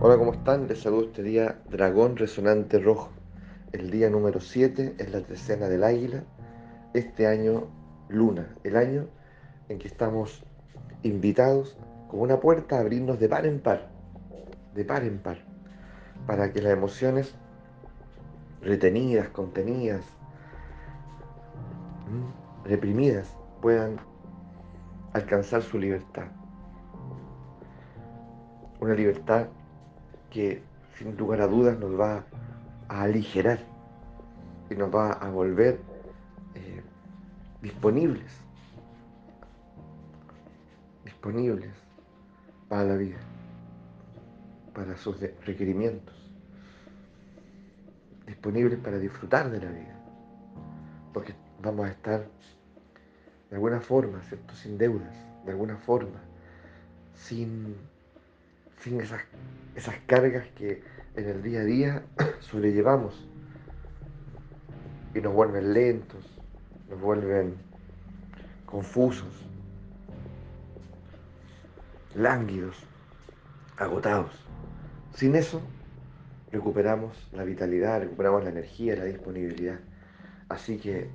Hola, ¿cómo están? Les saludo este día Dragón Resonante Rojo. El día número 7 es la trecena del águila. Este año, luna, el año en que estamos invitados con una puerta a abrirnos de par en par, de par en par, para que las emociones retenidas, contenidas, reprimidas, puedan alcanzar su libertad. Una libertad que sin lugar a dudas nos va a aligerar y nos va a volver eh, disponibles, disponibles para la vida, para sus requerimientos, disponibles para disfrutar de la vida, porque vamos a estar de alguna forma, ¿cierto? Sin deudas, de alguna forma, sin sin esas, esas cargas que en el día a día sobrellevamos y nos vuelven lentos, nos vuelven confusos, lánguidos, agotados. Sin eso recuperamos la vitalidad, recuperamos la energía, la disponibilidad. Así que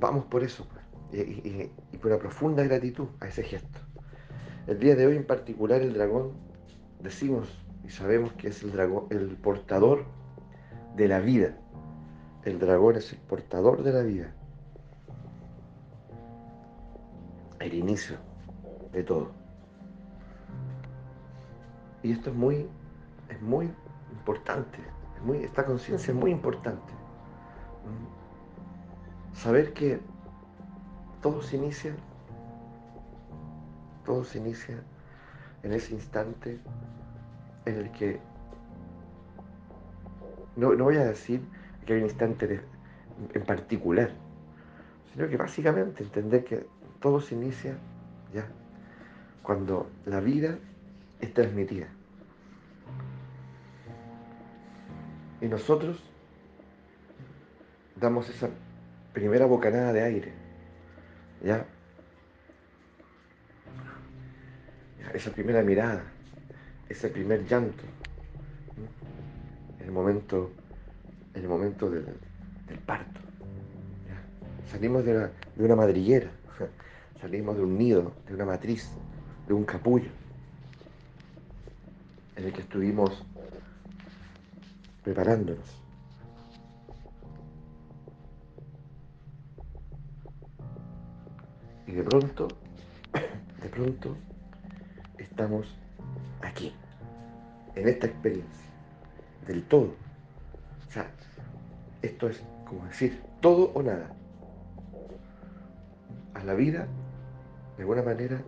vamos por eso pues, y, y con una profunda gratitud a ese gesto. El día de hoy en particular el dragón decimos y sabemos que es el dragón, el portador de la vida. El dragón es el portador de la vida. El inicio de todo. Y esto es muy, es muy importante. Esta conciencia es muy importante. Saber que todo se inicia, todo se inicia en ese instante en el que no, voy a decir que hay un instante en particular, sino que básicamente entender que todo se inicia ya cuando la vida es transmitida. Y nosotros damos esa primera bocanada de aire, ¿ya? esa primera mirada, ese primer llanto, el momento, el momento del, parto. Salimos de una, madriguera, salimos de un nido, de una matriz, de un capullo, en el que estuvimos preparándonos. Y de pronto, de pronto, estamos aquí, en esta experiencia, del todo. O sea, esto es como decir todo o nada. A la vida, de alguna manera,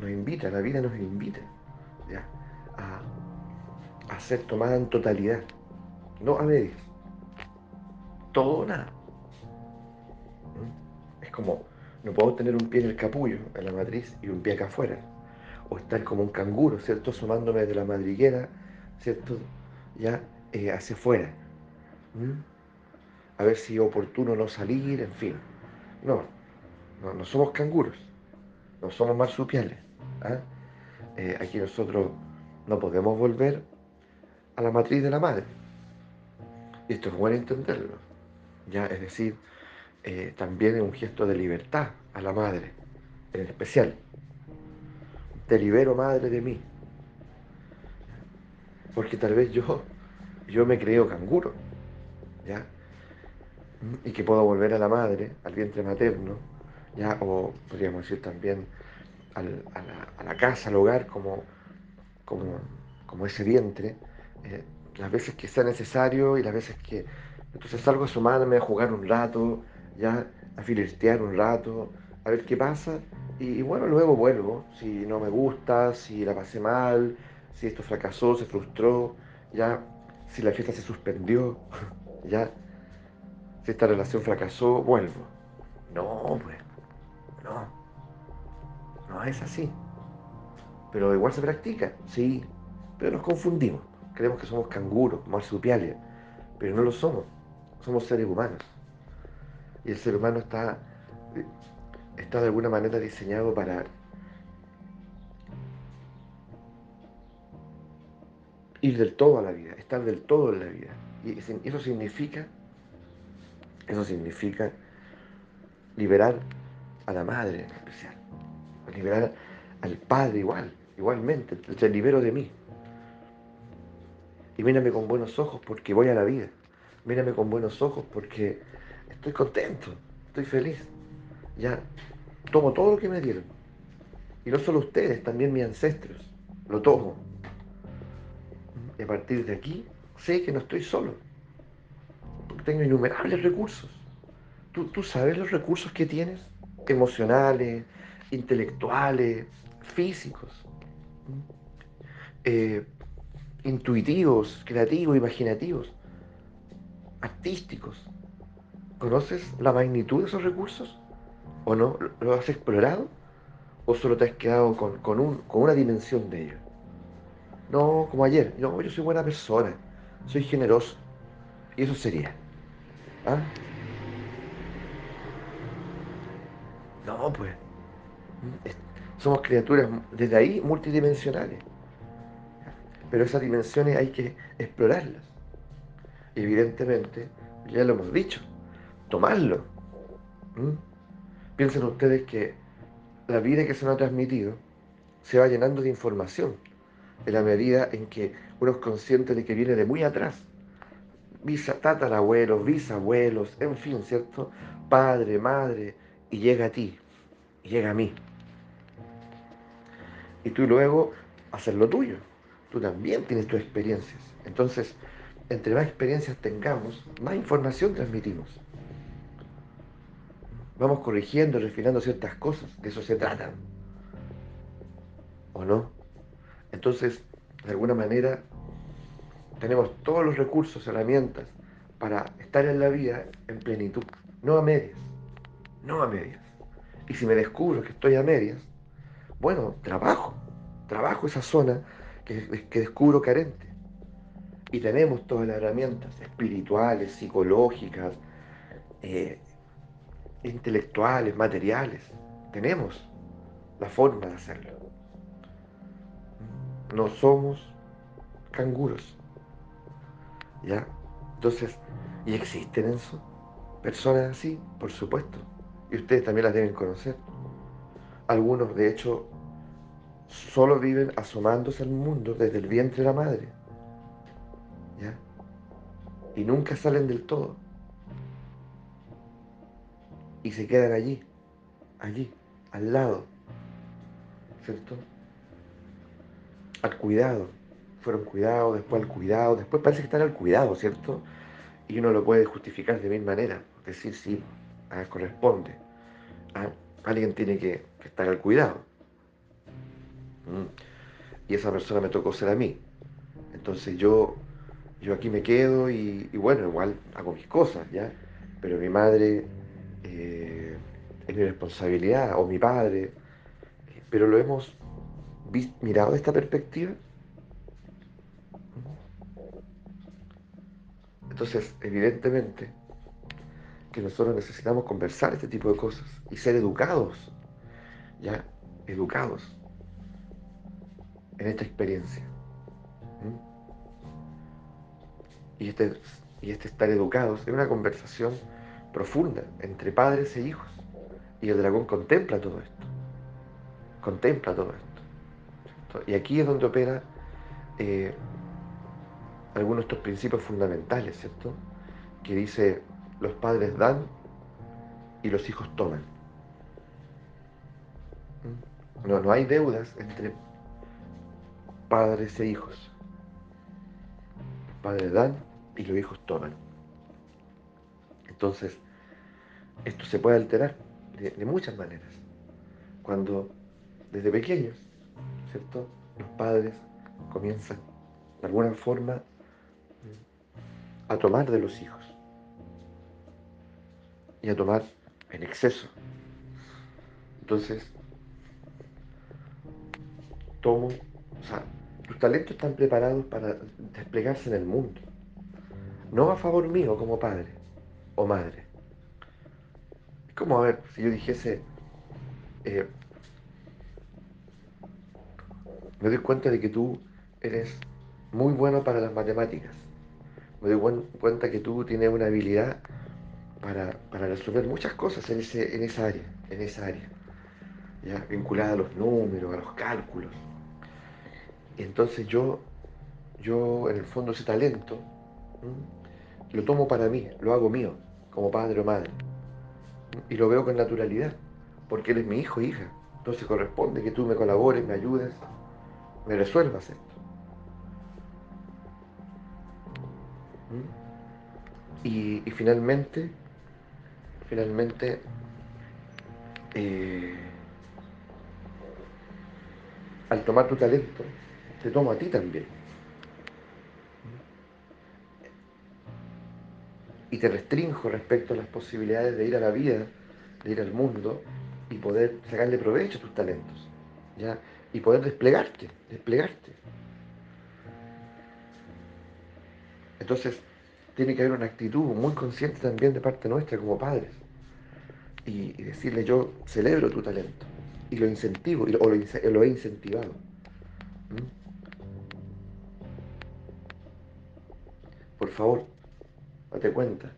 nos invita, la vida nos invita A, a ser tomada en totalidad, no a medias. Todo o nada. ¿Mm? Es como, no puedo tener un pie en el capullo, en la matriz, y un pie acá afuera o estar como un canguro, ¿cierto? Asomándome de la madriguera, ¿cierto? Ya eh, hacia afuera. A ver si es oportuno no salir, en fin. No, no, somos canguros, no somos marsupiales. ¿ah? Eh, aquí nosotros no podemos volver a la matriz de la madre. Y esto es bueno entenderlo. ¿ya? Es decir, eh, también es un gesto de libertad a la madre, en especial. Te libero, madre, de mí. Porque tal vez yo, yo me creo canguro, ¿ya? Y que puedo volver a la madre, al vientre materno, ¿ya? O podríamos decir también a, la, casa, al hogar, como, como, ese vientre, eh, las veces que sea necesario y las veces que... Entonces salgo a sumarme, a jugar un rato, ya, a filestear un rato, a ver qué pasa y, bueno, luego vuelvo, si no me gusta, si la pasé mal, si esto fracasó, se frustró, ya, si la fiesta se suspendió, ya, si esta relación fracasó, vuelvo. No, pues, no, no es así. Pero igual se practica, sí, pero nos confundimos. Creemos que somos canguros, marsupiales, pero no lo somos. Somos seres humanos. Y el ser humano está está de alguna manera diseñado para ir del todo a la vida, estar del todo en la vida. Y eso significa, eso significa liberar a la madre en especial, liberar al padre igual, igualmente, te libero de mí. Y mírame con buenos ojos porque voy a la vida. Mírame con buenos ojos porque estoy contento, estoy feliz. Ya tomo todo lo que me dieron. Y no solo ustedes, también mis ancestros. Lo tomo. Y a partir de aquí sé que no estoy solo. Porque tengo innumerables recursos. ¿Tú, tú sabes los recursos que tienes? Emocionales, intelectuales, físicos. Eh, intuitivos, creativos, imaginativos, artísticos. ¿Conoces la magnitud de esos recursos? ¿O no? ¿Lo has explorado? ¿O solo te has quedado con, un, con una dimensión de ello? No, como ayer. No, yo soy buena persona. Soy generoso. Y eso sería. ¿Ah? No, pues. Somos criaturas desde ahí multidimensionales. Pero esas dimensiones hay que explorarlas. Evidentemente, ya lo hemos dicho, tomarlo. Piensen ustedes que la vida que se nos ha transmitido se va llenando de información en la medida en que uno es consciente de que viene de muy atrás. Visa, tatarabuelos, bisabuelos, en fin, ¿cierto? Padre, madre, y llega a ti, llega a mí. Y tú luego haces lo tuyo tú también tienes tus experiencias. Entonces, entre más experiencias tengamos, más información transmitimos. Vamos corrigiendo, refinando ciertas cosas, de eso se trata. ¿O no? Entonces, de alguna manera, tenemos todos los recursos, herramientas para estar en la vida en plenitud, no a medias, no a medias. Y si me descubro que estoy a medias, bueno, trabajo, trabajo esa zona que, descubro carente. Y tenemos todas las herramientas espirituales, psicológicas, eh, intelectuales, materiales. Tenemos la forma de hacerlo. No somos canguros. ¿Ya? Entonces, ¿y existen eso? Personas así, por supuesto. Y ustedes también las deben conocer. Algunos, de hecho, solo viven asomándose al mundo desde el vientre de la madre. ¿Ya? Y nunca salen del todo. Y se quedan allí, allí, al lado. ¿Cierto? Al cuidado. Fueron cuidados, después al cuidado, después parece que están al cuidado, ¿cierto? Y uno lo puede justificar de mil maneras. Decir, sí, ah, corresponde. Ah, alguien tiene que estar al cuidado. Y esa persona me tocó ser a mí. Entonces yo, yo aquí me quedo y, bueno, igual hago mis cosas, ¿ya? Pero mi madre eh, es mi responsabilidad, o mi padre. Pero lo hemos mirado de esta perspectiva. Entonces, evidentemente, que nosotros necesitamos conversar este tipo de cosas y ser educados, ¿ya? Educados en esta experiencia. Y este, y este estar educados es una conversación profunda entre padres e hijos. Y el dragón contempla todo esto. Contempla todo esto. Y aquí es donde opera eh, algunos de estos principios fundamentales, ¿cierto? Que dice, los padres dan y los hijos toman. No, no hay deudas entre padres e hijos. Padres dan y los hijos toman. Entonces, esto se puede alterar de, muchas maneras. Cuando desde pequeños, ¿cierto? Los padres comienzan de alguna forma a tomar de los hijos y a tomar en exceso. Entonces, tomo, o sea, tus talentos están preparados para desplegarse en el mundo. No a favor mío como padre o madre. Como, a ver, si yo dijese, eh, me doy cuenta de que tú eres muy bueno para las matemáticas. Me doy cuenta que tú tienes una habilidad para, resolver muchas cosas en, ese, en esa área, en esa área, vinculada a los números, a los cálculos. entonces yo, yo en el fondo ese talento lo tomo para mí, lo hago mío, como padre o madre. Y lo veo con naturalidad, porque eres mi hijo, hija. Entonces corresponde que tú me colabores, me ayudes, me resuelvas esto. ¿Mm? Y, finalmente, finalmente, eh, al tomar tu talento, te tomo a ti también. Y te restrinjo respecto a las posibilidades de ir a la vida, de ir al mundo y poder sacarle provecho a tus talentos. ¿ya? Y poder desplegarte, desplegarte. Entonces, tiene que haber una actitud muy consciente también de parte nuestra como padres. Y, decirle, yo celebro tu talento. Y lo incentivo, o lo, he incentivado. Por favor, date cuenta.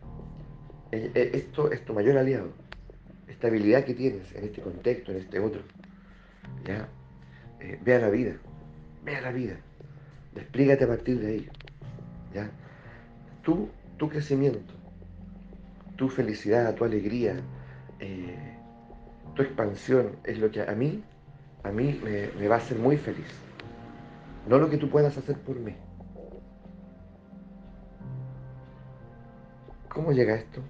Esto es tu mayor aliado. Esta habilidad que tienes en este contexto, en este otro. ¿Ya? Eh, ve a la vida. Ve a la vida. Desplígate a partir de ahí. ¿Ya? tu crecimiento, tu felicidad, tu alegría, eh, tu expansión es lo que a mí, a mí me, va a hacer muy feliz. No lo que tú puedas hacer por mí. ¿Cómo llega esto?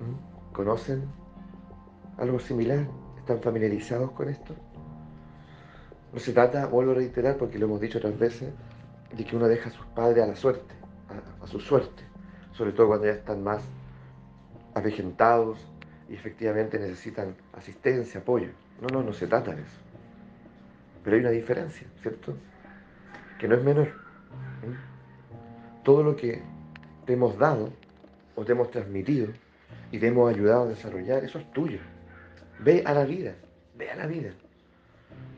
¿Mm? ¿Conocen algo similar? ¿Están familiarizados con esto? No se trata, vuelvo a reiterar porque lo hemos dicho otras veces, de que uno deja a sus padres a la suerte, a, su suerte, sobre todo cuando ya están más avejentados y efectivamente necesitan asistencia, apoyo. No, no, no se trata de eso. Pero hay una diferencia, ¿cierto? Que no es menor. Todo lo que te hemos dado o te hemos transmitido y te hemos ayudado a desarrollar, eso es tuyo. Ve a la vida, ve a la vida.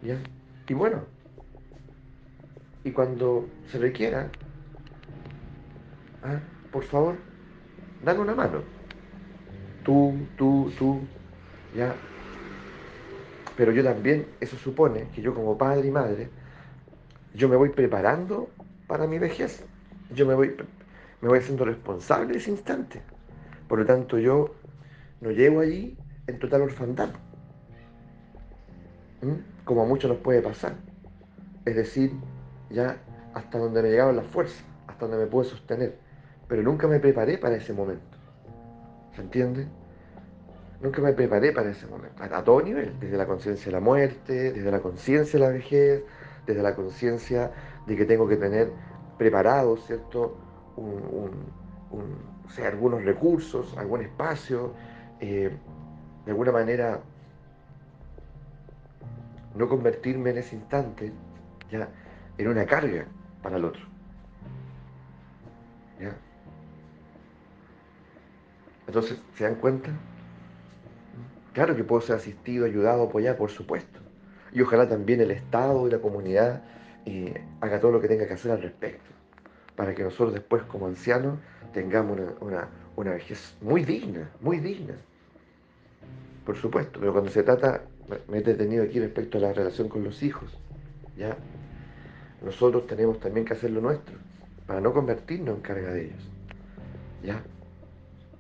¿Ya? Y bueno, y cuando se requiera, ah, por favor, dame una mano. Tú, tú, tú, ya. Pero yo también, eso supone que yo como padre y madre, yo me voy preparando para mi vejez. Yo me voy, me voy haciendo responsable de ese instante. Por lo tanto, yo no llego allí en total orfandad. ¿Mm? como a muchos nos puede pasar. Es decir, ya hasta donde me llegaban las fuerzas, hasta donde me pude sostener. Pero nunca me preparé para ese momento. ¿Se entiende? Nunca me preparé para ese momento, a, todo nivel, desde la conciencia de la muerte, desde la conciencia de la vejez, desde la conciencia de que tengo que tener preparado, ¿cierto? algunos recursos, algún espacio, eh, de alguna manera no convertirme en ese instante ya en una carga para el otro. ¿Ya? Entonces, ¿se dan cuenta? Claro que puedo ser asistido, ayudado, apoyado, por supuesto. Y ojalá también el Estado y la comunidad eh, haga todo lo que tenga que hacer al respecto, para que nosotros después como ancianos tengamos una, una vejez muy digna, muy digna. Por supuesto, pero cuando se trata me he detenido aquí respecto a la relación con los hijos. ¿ya? Nosotros tenemos también que hacer lo nuestro, para no convertirnos en carga de ellos. ¿ya?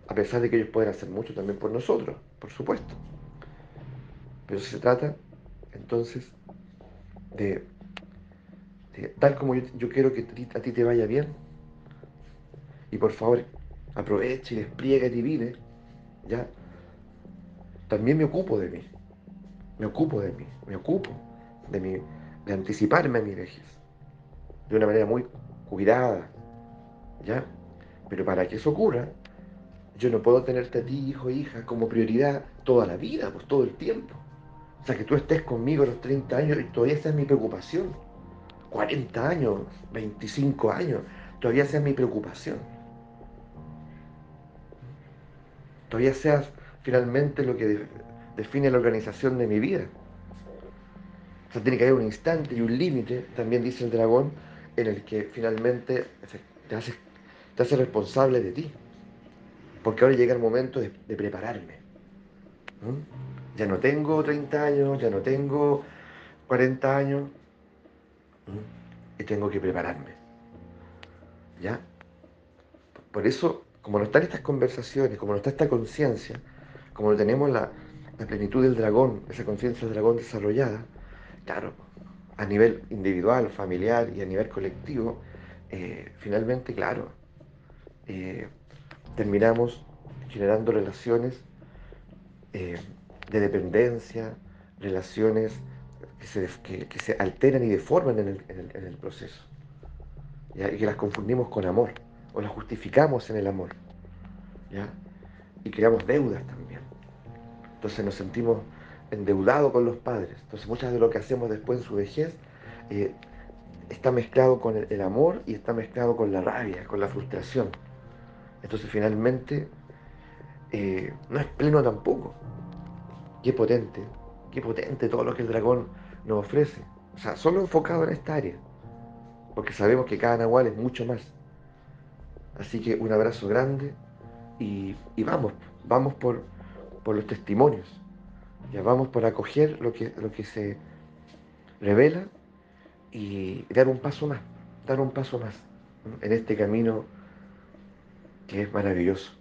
A pesar de que ellos pueden hacer mucho también por nosotros, por supuesto. Pero se trata, entonces, de, tal como yo, quiero que a ti te vaya bien, y por favor, aproveche y despliegue y vive, ¿ya? También me ocupo de mí me ocupo de mí, me ocupo de, mi, de anticiparme a mi vejez, de una manera muy cuidada, ¿ya? Pero para que eso ocurra, yo no puedo tenerte a ti, hijo e hija, como prioridad toda la vida, pues todo el tiempo. O sea, que tú estés conmigo a los 30 años y todavía esa es mi preocupación. 40 años, 25 años, todavía sea mi preocupación. Todavía seas finalmente lo que define la organización de mi vida. sea, tiene que haber un instante y un límite, también dice el dragón, en el que finalmente te haces, responsable de ti. Porque ahora llega el momento de, prepararme. Ya no tengo 30 años, ya no tengo 40 años. Y tengo que prepararme. ¿Ya? Por eso, como no están estas conversaciones, como no está esta conciencia, como no tenemos la, plenitud del dragón, esa conciencia del dragón desarrollada, claro, a nivel individual, familiar y a nivel colectivo, eh, finalmente, claro, eh, terminamos generando relaciones eh, de dependencia, relaciones que se, alteran y deforman en el, proceso, y que las confundimos con amor, o las justificamos en el amor, ¿ya? y creamos deudas también. Entonces nos sentimos endeudados con los padres. Entonces muchas de lo que hacemos después en su vejez eh, está mezclado con el, amor y está mezclado con la rabia, con la frustración. Entonces finalmente eh, no es pleno tampoco. Qué potente, qué potente todo lo que el dragón nos ofrece. O sea, solo enfocado en esta área. Porque sabemos que cada nahual es mucho más. Así que un abrazo grande y, vamos, vamos por, por los testimonios. Ya vamos por acoger lo que, lo que se revela y dar un paso más, dar un paso más en este camino que es maravilloso.